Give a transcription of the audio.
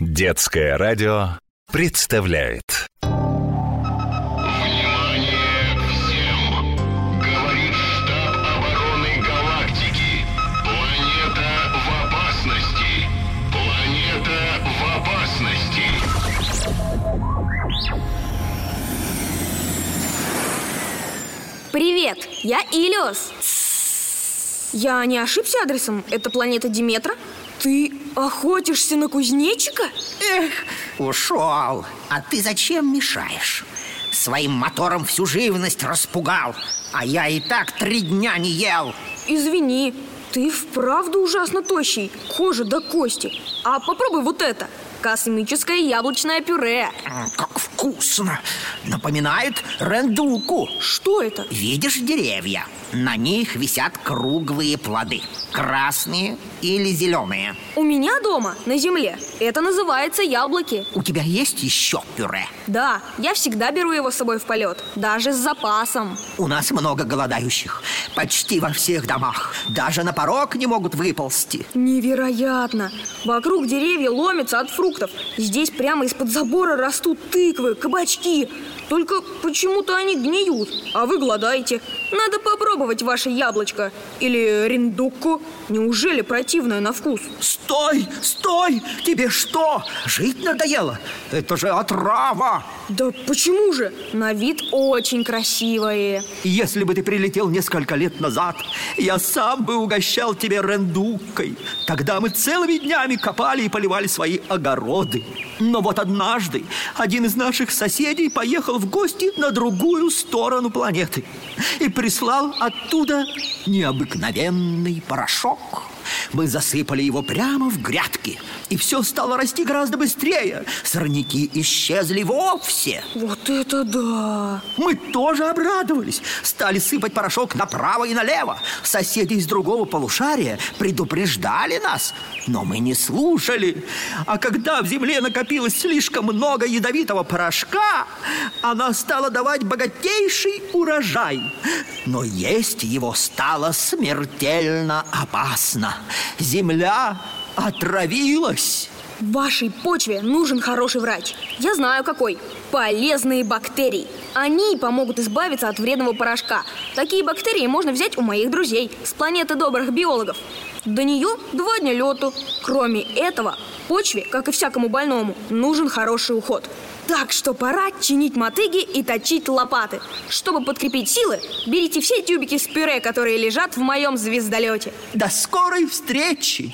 Детское радио представляет Внимание всем! Говорит штаб обороны галактики. Планета в опасности. Планета в опасности. Привет, я Илиос. Я не ошибся адресом? Это планета Диметра? Ты охотишься на кузнечика? Эх, ушел. А ты зачем мешаешь? Своим мотором всю живность распугал, а я и так три дня не ел. Извини, ты вправду ужасно тощий, кожа до кости. А попробуй вот это. Космическое яблочное пюре. Как вкусно! Напоминает рендуку. Что это? Видишь деревья? На них висят круглые плоды. Красные или зеленые. У меня дома, на земле. Это называется яблоки. У тебя есть еще пюре? Да, я всегда беру его с собой в полет, даже с запасом. У нас много голодающих. Почти во всех домах. Даже на порог не могут выползти. Невероятно! Вокруг деревья ломятся от фруктов. Здесь прямо из-под забора растут тыквы, кабачки. Только почему-то они гниют, а вы голодаете. Надо попробовать ваше яблочко. Или риндукку. Неужели противное на вкус? Стой, стой! Тебе что, жить надоело? Это же отрава! Да почему же? На вид очень красивые. Если бы ты прилетел несколько лет назад, я сам бы угощал тебя рендуккой. Тогда мы целыми днями копали и поливали свои огороды. Но вот однажды один из наших соседей поехал в гости на другую сторону планеты и прислал оттуда необыкновенный порошок. Мы засыпали его прямо в грядки, и все стало расти гораздо быстрее. Сорняки исчезли вовсе. Вот это да! Мы тоже обрадовались. Стали сыпать порошок направо и налево. Соседи из другого полушария предупреждали нас, но мы не слушали. А когда в земле накопилось слишком много ядовитого порошка, она стала давать богатейший урожай. Но есть его стало смертельно опасно. Земля отравилась. Вашей почве нужен хороший врач. Я знаю какой. Полезные бактерии. Они помогут избавиться от вредного порошка. Такие бактерии можно взять у моих друзей с планеты добрых биологов. До нее два дня лету. Кроме этого, почве, как и всякому больному, нужен хороший уход. Так что пора чинить мотыги и точить лопаты. Чтобы подкрепить силы, берите все тюбики с пюре, которые лежат в моем звездолете. До скорой встречи!